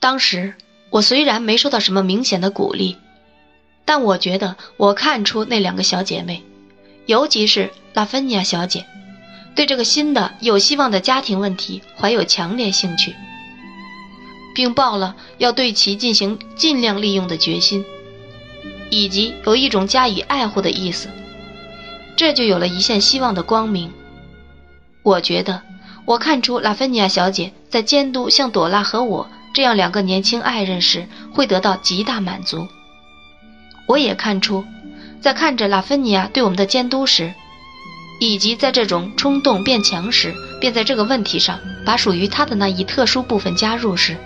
当时我虽然没受到什么明显的鼓励，但我觉得我看出那两个小姐妹，尤其是拉芬尼亚小姐，对这个新的有希望的家庭问题怀有强烈兴趣，并抱了要对其进行尽量利用的决心，以及有一种加以爱护的意思。这就有了一线希望的光明。我觉得，我看出拉芬尼亚小姐在监督像朵拉和我这样两个年轻爱人时，会得到极大满足。我也看出，在看着拉芬尼亚对我们的监督时，以及在这种冲动变强时，便在这个问题上把属于她的那一特殊部分加入时，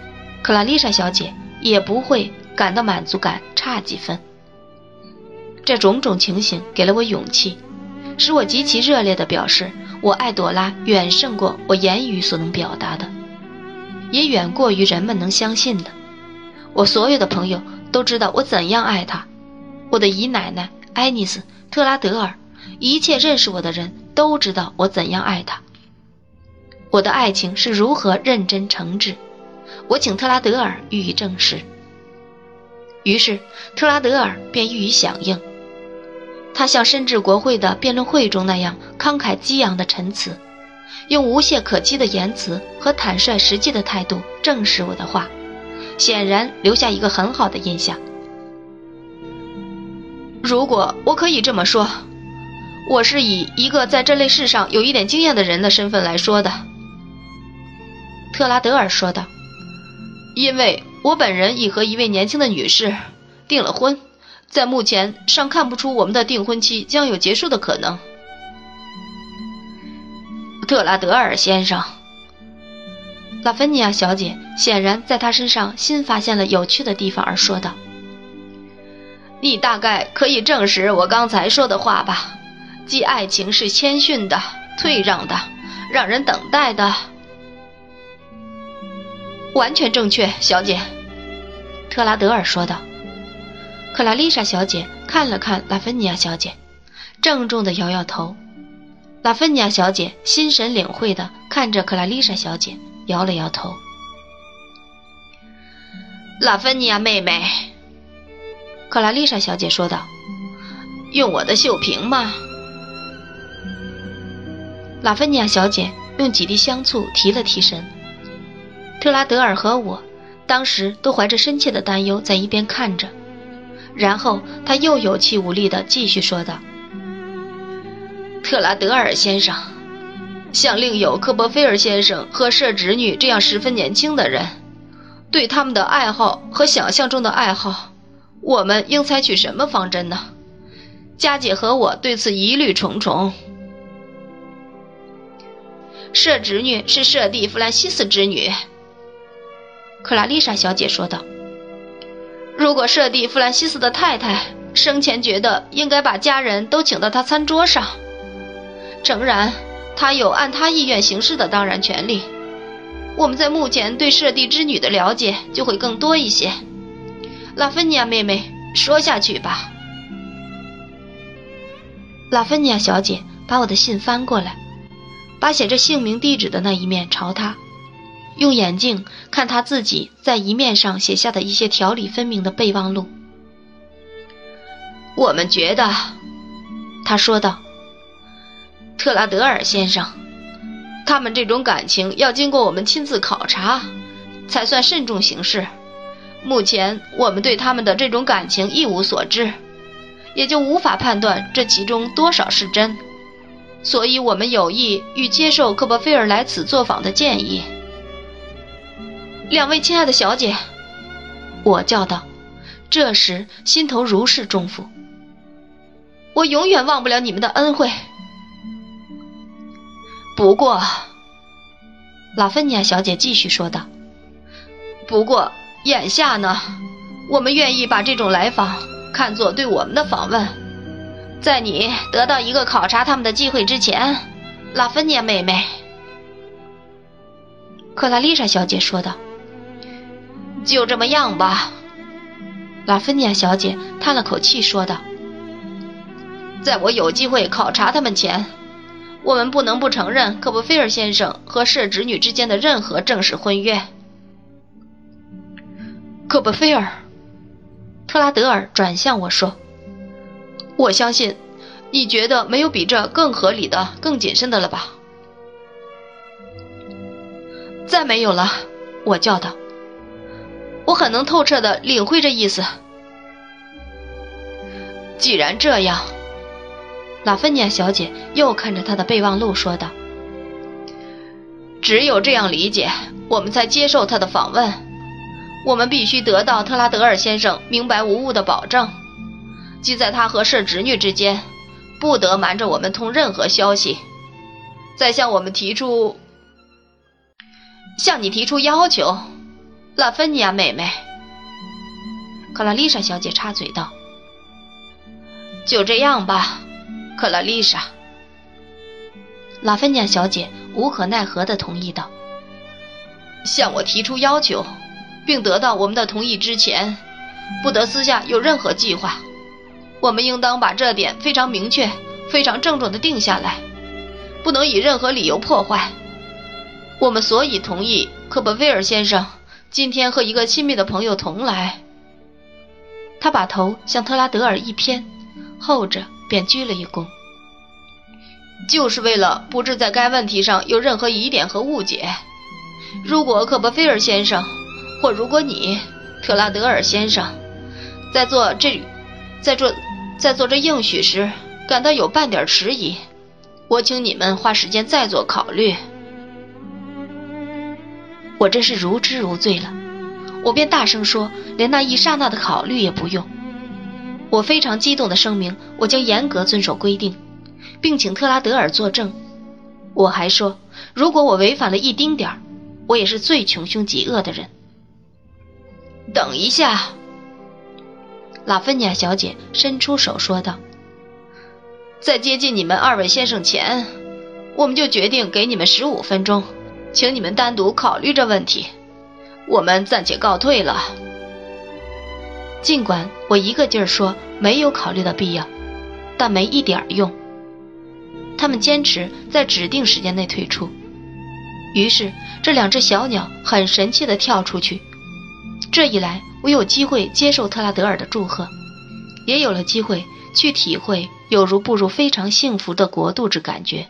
克拉丽莎小姐也不会感到满足感差几分。这种种情形给了我勇气。使我极其热烈地表示，我爱朵拉远胜过我言语所能表达的，也远过于人们能相信的。我所有的朋友都知道我怎样爱他，我的姨奶奶艾尼斯·特拉德尔，一切认识我的人都知道我怎样爱他。我的爱情是如何认真诚挚，我请特拉德尔予以证实。于是特拉德尔便予以响应。他像深至国会的辩论会中那样慷慨激昂的陈词，用无懈可击的言辞和坦率实际的态度证实我的话，显然留下一个很好的印象。如果我可以这么说，我是以一个在这类事上有一点经验的人的身份来说的。”特拉德尔说道，“因为我本人已和一位年轻的女士订了婚。”在目前尚看不出我们的订婚期将有结束的可能，特拉德尔先生。拉芬尼亚小姐显然在他身上新发现了有趣的地方，而说道：“你大概可以证实我刚才说的话吧？即爱情是谦逊的、退让的、让人等待的。”完全正确，小姐。”特拉德尔说道。克拉丽莎小姐看了看拉芬尼亚小姐，郑重地摇摇头。拉芬尼亚小姐心神领会地看着克拉丽莎小姐，摇了摇头。拉芬尼亚妹妹，克拉丽莎小姐说道：“用我的绣瓶吗？”拉芬尼亚小姐用几滴香醋提了提神。特拉德尔和我当时都怀着深切的担忧在一边看着。然后他又有气无力地继续说道：“特拉德尔先生，像另有科波菲尔先生和舍侄女这样十分年轻的人，对他们的爱好和想象中的爱好，我们应采取什么方针呢？佳姐和我对此疑虑重重。舍侄女是舍弟弗兰西斯之女。”克拉丽莎小姐说道。如果舍弟弗兰西斯的太太生前觉得应该把家人都请到他餐桌上，诚然，他有按他意愿行事的当然权利。我们在目前对舍弟之女的了解就会更多一些。拉芬尼亚妹妹，说下去吧。拉芬尼亚小姐把我的信翻过来，把写着姓名地址的那一面朝他。用眼镜看他自己在一面上写下的一些条理分明的备忘录。我们觉得，他说道：“特拉德尔先生，他们这种感情要经过我们亲自考察，才算慎重行事。目前我们对他们的这种感情一无所知，也就无法判断这其中多少是真。所以我们有意欲接受科波菲尔来此作访的建议。”两位亲爱的小姐，我叫道，这时心头如释重负。我永远忘不了你们的恩惠。不过，拉芬尼亚小姐继续说道：“不过眼下呢，我们愿意把这种来访看作对我们的访问。在你得到一个考察他们的机会之前，拉芬尼亚妹妹。”克拉丽莎小姐说道。就这么样吧，拉芬尼亚小姐叹了口气说道：“在我有机会考察他们前，我们不能不承认科布菲尔先生和舍侄女之间的任何正式婚约。”科布菲尔。特拉德尔转向我说：“我相信，你觉得没有比这更合理的、更谨慎的了吧？”再没有了，我叫道。我很能透彻的领会这意思。既然这样，拉芬尼亚小姐又看着她的备忘录说道：“只有这样理解，我们才接受他的访问。我们必须得到特拉德尔先生明白无误的保证，即在他和氏侄女之间，不得瞒着我们通任何消息。再向我们提出，向你提出要求。”拉芬尼亚妹妹，克拉丽莎小姐插嘴道：“就这样吧，克拉丽莎。”拉芬尼亚小姐无可奈何地同意道：“向我提出要求，并得到我们的同意之前，不得私下有任何计划。我们应当把这点非常明确、非常郑重地定下来，不能以任何理由破坏。我们所以同意科伯威尔先生。”今天和一个亲密的朋友同来，他把头向特拉德尔一偏，后者便鞠了一躬，就是为了不致在该问题上有任何疑点和误解。如果克伯菲尔先生，或如果你，特拉德尔先生，在做这，在做，在做这应许时感到有半点迟疑，我请你们花时间再做考虑。我真是如痴如醉了，我便大声说：“连那一刹那的考虑也不用。”我非常激动地声明：“我将严格遵守规定，并请特拉德尔作证。”我还说：“如果我违反了一丁点儿，我也是最穷凶极恶的人。”等一下，拉芬尼亚小姐伸出手说道：“在接近你们二位先生前，我们就决定给你们十五分钟。”请你们单独考虑这问题，我们暂且告退了。尽管我一个劲儿说没有考虑的必要，但没一点用。他们坚持在指定时间内退出，于是这两只小鸟很神气地跳出去。这一来，我有机会接受特拉德尔的祝贺，也有了机会去体会有如步入非常幸福的国度之感觉。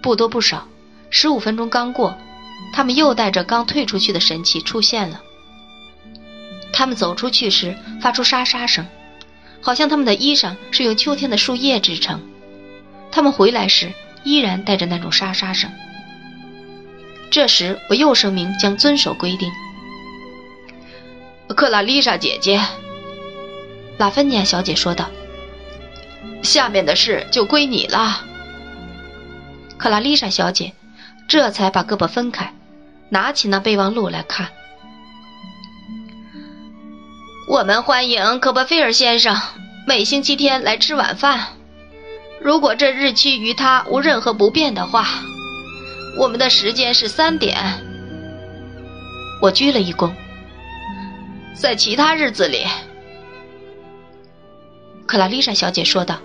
不多不少。十五分钟刚过，他们又带着刚退出去的神器出现了。他们走出去时发出沙沙声，好像他们的衣裳是用秋天的树叶制成。他们回来时依然带着那种沙沙声。这时我又声明将遵守规定。克拉丽莎姐姐，拉芬尼亚小姐说道：“下面的事就归你了。”克拉丽莎小姐。这才把胳膊分开，拿起那备忘录来看。我们欢迎科波菲尔先生每星期天来吃晚饭。如果这日期与他无任何不便的话，我们的时间是三点。我鞠了一躬。在其他日子里，克拉丽莎小姐说道：“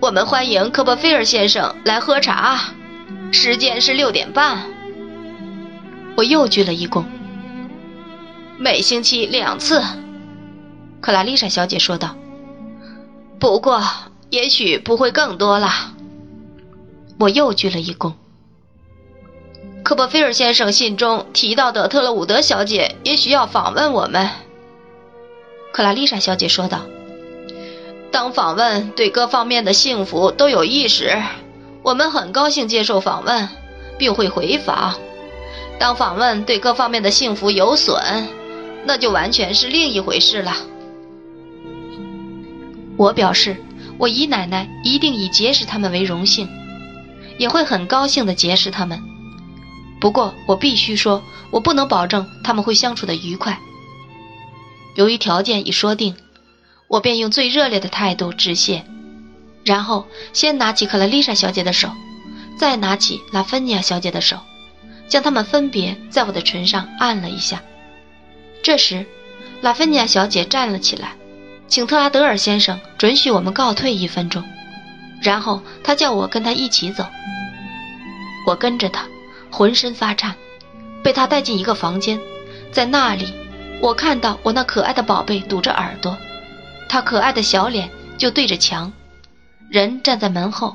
我们欢迎科波菲尔先生来喝茶。”时间是六点半。我又鞠了一躬。每星期两次，克拉丽莎小姐说道。不过，也许不会更多了。我又鞠了一躬。科波菲尔先生信中提到的特勒伍德小姐也许要访问我们。克拉丽莎小姐说道。当访问对各方面的幸福都有益时。我们很高兴接受访问，并会回访。当访问对各方面的幸福有损，那就完全是另一回事了。我表示，我姨奶奶一定以结识他们为荣幸，也会很高兴的结识他们。不过，我必须说，我不能保证他们会相处的愉快。由于条件已说定，我便用最热烈的态度致谢。然后先拿起克拉丽莎小姐的手，再拿起拉芬尼亚小姐的手，将她们分别在我的唇上按了一下。这时，拉芬尼亚小姐站了起来，请特拉德尔先生准许我们告退一分钟。然后她叫我跟她一起走。我跟着她，浑身发颤，被她带进一个房间，在那里我看到我那可爱的宝贝堵着耳朵，他可爱的小脸就对着墙，人站在门后，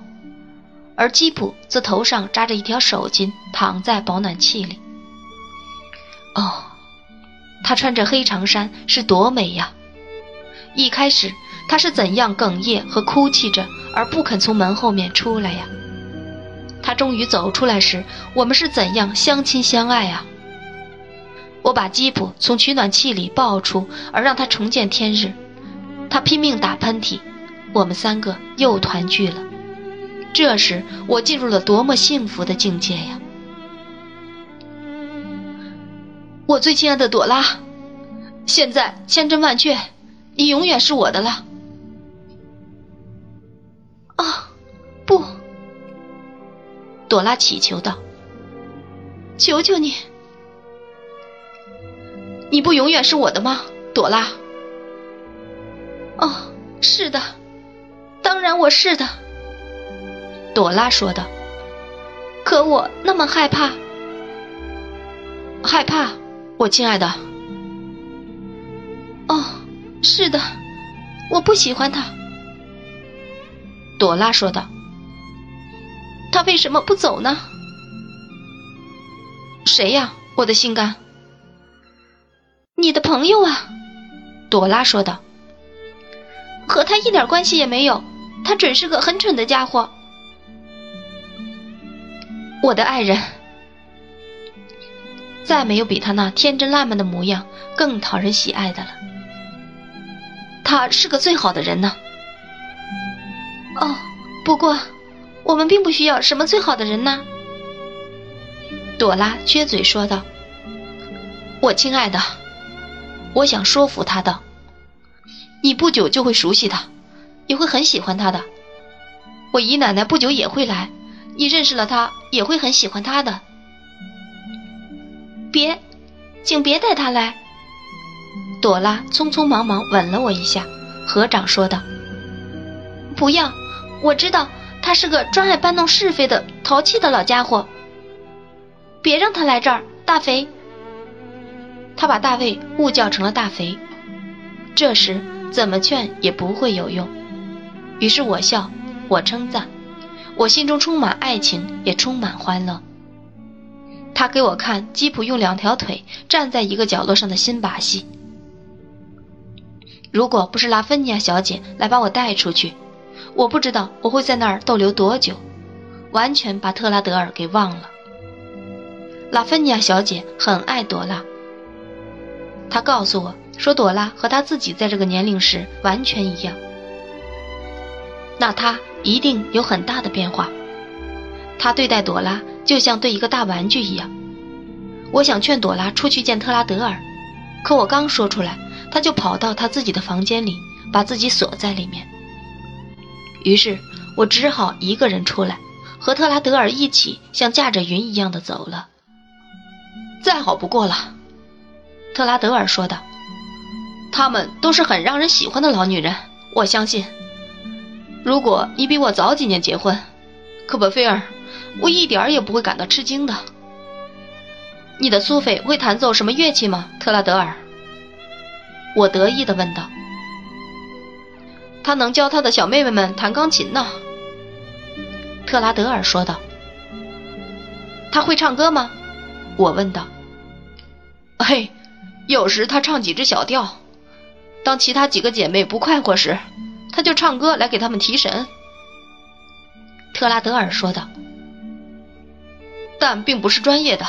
而基普则头上扎着一条手巾，躺在保暖器里。哦，他穿着黑长衫是多美呀！一开始他是怎样哽咽和哭泣着，而不肯从门后面出来呀？他终于走出来时，我们是怎样相亲相爱啊！我把吉普从取暖器里抱出，而让他重见天日。他拼命打喷嚏，我们三个又团聚了。这时我进入了多么幸福的境界呀！我最亲爱的朵拉，现在千真万确，你永远是我的了。啊，不！朵拉祈求道：“求求你，你不永远是我的吗，朵拉？”“哦，是的，当然我是的。”朵拉说道。“可我那么害怕，害怕。”我亲爱的，哦，是的，我不喜欢他。朵拉说道：“他为什么不走呢？”谁呀，我的心肝？你的朋友啊，朵拉说道：“和他一点关系也没有，他准是个很蠢的家伙。”我的爱人。再没有比他那天真烂漫的模样更讨人喜爱的了。他是个最好的人呢。哦，不过我们并不需要什么最好的人呢。朵拉撅嘴说道：“我亲爱的，我想说服他的。你不久就会熟悉他，也会很喜欢他的。我姨奶奶不久也会来，你认识了他也会很喜欢他的。”别，请别带他来。朵拉匆匆忙忙吻了我一下，合掌说道：“不要，我知道他是个专爱搬弄是非的淘气的老家伙。别让他来这儿，大肥。”他把大卫误叫成了大肥。这时怎么劝也不会有用，于是我笑，我称赞，我心中充满爱情，也充满欢乐。他给我看吉普用两条腿站在一个角落上的新把戏。如果不是拉芬尼亚小姐来把我带出去，我不知道我会在那儿逗留多久，完全把特拉德尔给忘了。拉芬尼亚小姐很爱朵拉，她告诉我说，朵拉和她自己在这个年龄时完全一样。那她一定有很大的变化。她对待朵拉。就像对一个大玩具一样，我想劝朵拉出去见特拉德尔，可我刚说出来，他就跑到他自己的房间里，把自己锁在里面。于是我只好一个人出来，和特拉德尔一起像驾着云一样的走了。再好不过了，特拉德尔说道：“他们都是很让人喜欢的老女人，我相信。如果你比我早几年结婚，科波菲尔。”我一点儿也不会感到吃惊的。你的苏菲会弹奏什么乐器吗，特拉德尔？我得意地问道。他能教他的小妹妹们弹钢琴呢。特拉德尔说道。他会唱歌吗？我问道。嘿，有时他唱几支小调。当其他几个姐妹不快活时，他就唱歌来给他们提神。特拉德尔说道。但并不是专业的。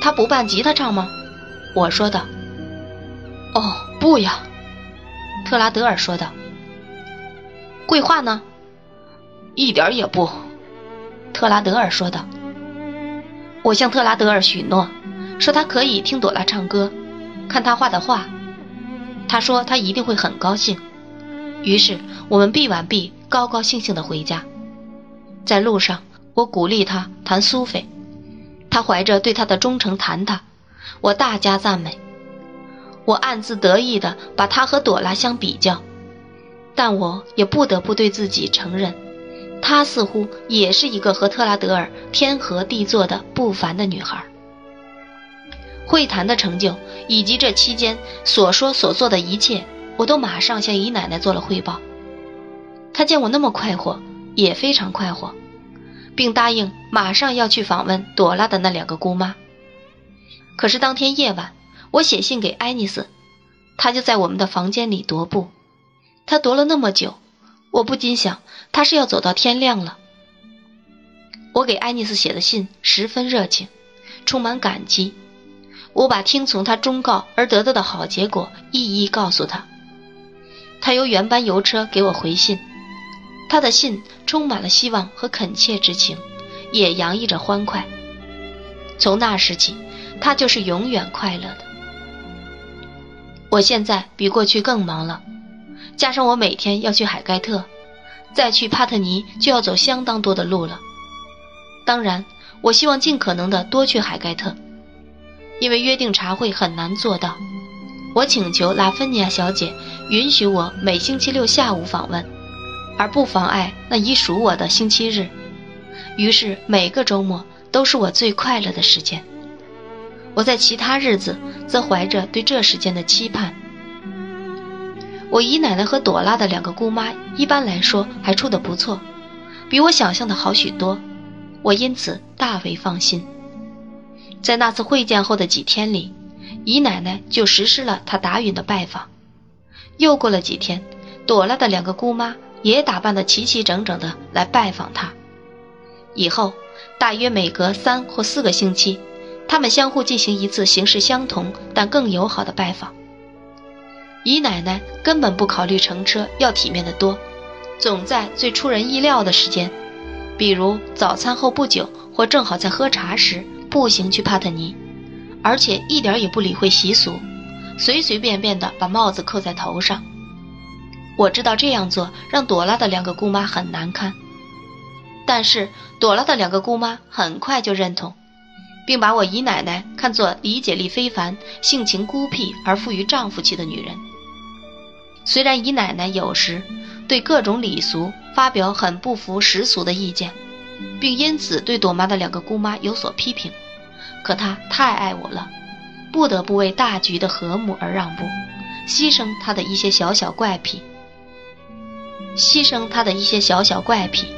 他不伴吉他唱吗？我说道。哦，不呀，特拉德尔说道。桂话呢？一点也不，特拉德尔说道。我向特拉德尔许诺，说他可以听朵拉唱歌，看他画的画。他说他一定会很高兴。于是我们毕完毕，高高兴兴的回家。在路上。我鼓励他谈苏菲，他怀着对他的忠诚谈他，我大加赞美。我暗自得意地把他和朵拉相比较，但我也不得不对自己承认，她似乎也是一个和特拉德尔天合地作的不凡的女孩。会谈的成就以及这期间所说所做的一切，我都马上向姨奶奶做了汇报。她见我那么快活，也非常快活，并答应马上要去访问朵拉的那两个姑妈。可是当天夜晚，我写信给爱丽丝，她就在我们的房间里踱步。她踱了那么久，我不禁想，她是要走到天亮了。我给爱丽丝写的信十分热情，充满感激。我把听从他忠告而得到的好结果一一告诉他。他由原班邮车给我回信，他的信充满了希望和恳切之情，也洋溢着欢快。从那时起，他就是永远快乐的。我现在比过去更忙了，加上我每天要去海盖特，再去帕特尼就要走相当多的路了。当然，我希望尽可能的多去海盖特。因为约定茶会很难做到，我请求拉芬尼亚小姐允许我每星期六下午访问，而不妨碍那已属我的星期日。于是每个周末都是我最快乐的时间。我在其他日子则怀着对这时间的期盼。我姨奶奶和朵拉的两个姑妈一般来说还处得不错，比我想象的好许多，我因此大为放心。在那次会见后的几天里，姨奶奶就实施了她答允的拜访。又过了几天，朵拉的两个姑妈也打扮得齐齐整整的来拜访他。以后，大约每隔三或四个星期，他们相互进行一次形式相同但更友好的拜访。姨奶奶根本不考虑乘车要体面的多，总在最出人意料的时间，比如早餐后不久或正好在喝茶时。步行去帕特尼，而且一点也不理会习俗，随随便便地把帽子扣在头上。我知道这样做让朵拉的两个姑妈很难堪，但是朵拉的两个姑妈很快就认同，并把我姨奶奶看作理解力非凡、性情孤僻而富于丈夫气的女人。虽然姨奶奶有时对各种礼俗发表很不符时俗的意见。并因此对朵妈的两个姑妈有所批评，可她太爱我了，不得不为大局的和睦而让步，牺牲她的一些小小怪癖。牺牲他的一些小小怪癖。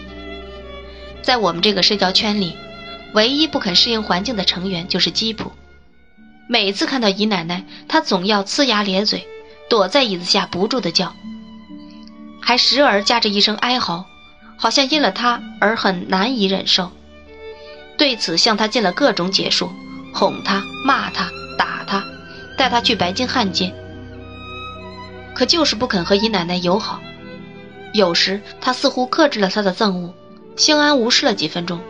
在我们这个社交圈里，唯一不肯适应环境的成员就是吉普。每次看到姨奶奶，他总要呲牙咧嘴，躲在椅子下不住的叫，还时而夹着一声哀嚎。好像因了他而很难以忍受，对此向他尽了各种解数，哄他、骂他、打他，带他去白金汉街，可就是不肯和姨奶奶友好。有时他似乎克制了他的憎恶，相安无事了几分钟，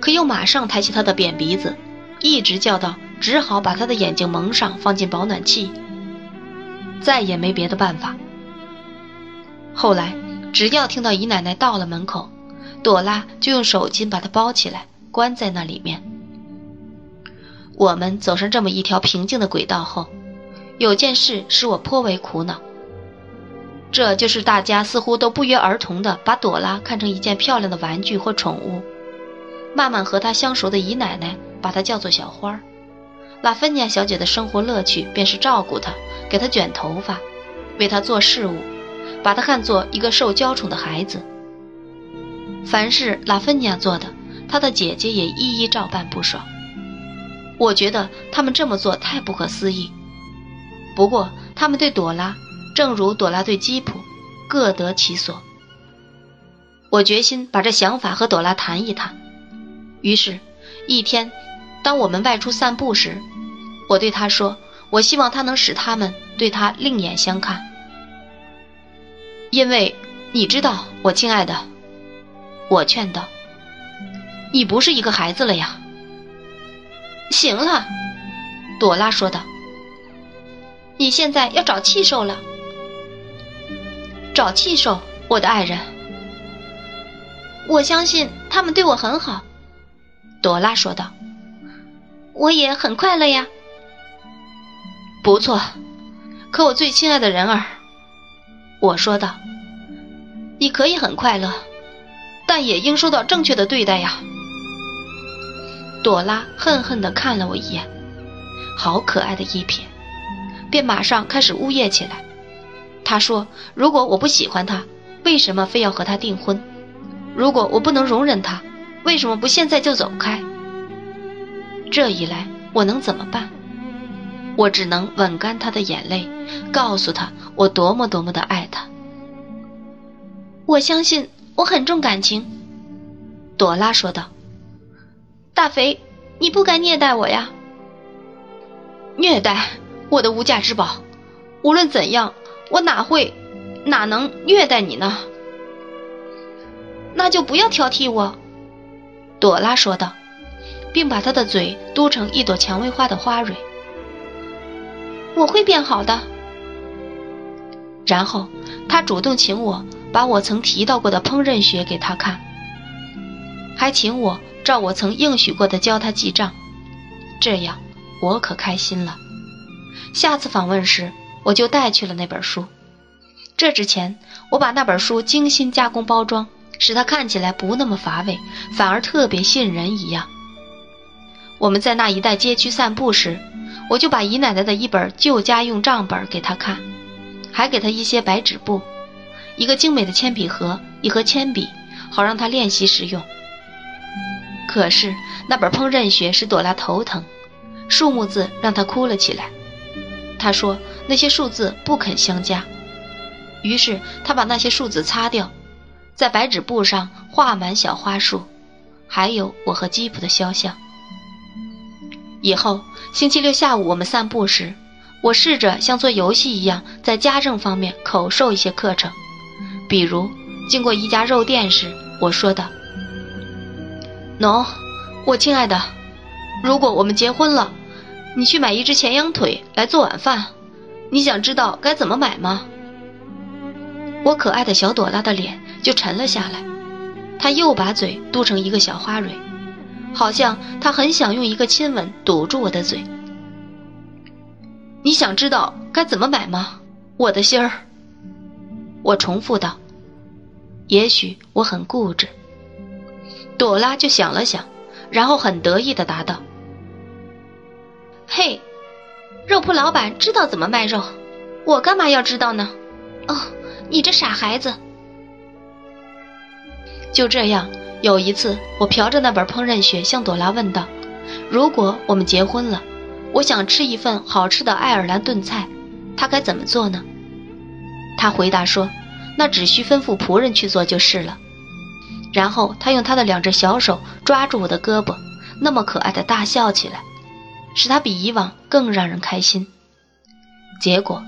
可又马上抬起他的扁鼻子，一直叫道：“只好把他的眼睛蒙上，放进保暖器。”再也没别的办法。后来。只要听到姨奶奶到了门口，朵拉就用手巾把他包起来，关在那里面。我们走上这么一条平静的轨道后，有件事使我颇为苦恼。这就是大家似乎都不约而同地把朵拉看成一件漂亮的玩具或宠物。慢慢和她相熟的姨奶奶把她叫做小花儿。拉芬尼亚小姐的生活乐趣便是照顾她，给她卷头发，为她做事务。把她看作一个受娇宠的孩子。凡是拉芬尼亚做的，她的姐姐也一一照办不爽。我觉得他们这么做太不可思议。不过他们对朵拉，正如朵拉对基普，各得其所。我决心把这想法和朵拉谈一谈。于是，一天，当我们外出散步时，我对他说：“我希望他能使他们对他另眼相看。”因为你知道，我亲爱的，我劝道：“你不是一个孩子了呀。”行了，朵拉说道：“你现在要找气受了，找气受，我的爱人。我相信他们对我很好。”朵拉说道：“我也很快乐呀。”不错，可我最亲爱的人儿。我说道：“你可以很快乐，但也应受到正确的对待呀。”朵拉恨恨地看了我一眼，好可爱的一瞥，便马上开始呜咽起来。他说：“如果我不喜欢他，为什么非要和他订婚？如果我不能容忍他，为什么不现在就走开？”这一来，我能怎么办？我只能吻干他的眼泪，告诉他我多么多么的爱他。我相信我很重感情，朵拉说道。大肥，你不该虐待我呀！虐待我的无价之宝，无论怎样。我哪会，哪能虐待你呢？那就不要挑剔我。”朵拉说道，并把她的嘴嘟成一朵蔷薇花的花蕊。“我会变好的。”然后他主动请我把我曾提到过的烹饪学给他看，还请我照我曾应许过的教他记账。这样我可开心了。下次访问时。我就带去了那本书。这之前，我把那本书精心加工包装，使它看起来不那么乏味，反而特别吸引人一样。我们在那一带街区散步时，我就把姨奶奶的一本旧家用账本给她看，还给她一些白纸布、一个精美的铅笔盒、一盒铅笔，好让她练习使用。可是那本烹饪学使朵拉头疼，数目字让她哭了起来。她说。那些数字不肯相加，于是他把那些数字擦掉，在白纸布上画满小花束，还有我和吉普的肖像。以后星期六下午我们散步时，我试着像做游戏一样，在家政方面口授一些课程，比如经过一家肉店时，我说道：“喏，我亲爱的，如果我们结婚了，你去买一只前羊腿来做晚饭。”你想知道该怎么买吗？我可爱的小朵拉的脸就沉了下来，她又把嘴嘟成一个小花蕊，好像她很想用一个亲吻堵住我的嘴。你想知道该怎么买吗，我的心儿？我重复道。也许我很固执。朵拉就想了想，然后很得意地答道：“嘿。”肉铺老板知道怎么卖肉，我干嘛要知道呢？哦，你这傻孩子！就这样，有一次我瞟着那本烹饪学，向朵拉问道：“如果我们结婚了，我想吃一份好吃的爱尔兰炖菜，他该怎么做呢？”他回答说：“那只需吩咐仆人去做就是了。”然后他用他的两只小手抓住我的胳膊，那么可爱的大笑起来。使他比以往更让人开心。结果，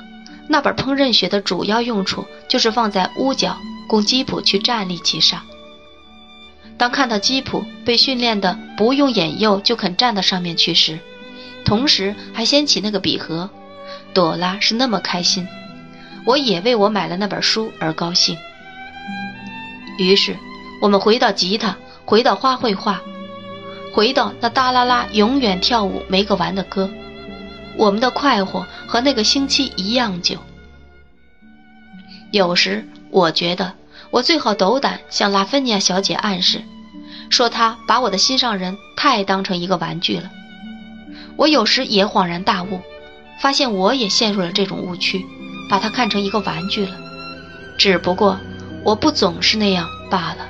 那本烹饪学的主要用处就是放在屋角，供吉普去站立其上。当看到吉普被训练的不用眼诱就肯站到上面去时，同时还掀起那个笔盒，朵拉是那么开心，我也为我买了那本书而高兴。于是，我们回到吉他，回到花卉画。回到那哒啦啦永远跳舞没个完的歌，我们的快活和那个星期一样久。有时我觉得我最好斗胆向拉芬尼亚小姐暗示，说她把我的心上人太当成一个玩具了。我有时也恍然大悟，发现我也陷入了这种误区，把她看成一个玩具了。只不过我不总是那样罢了。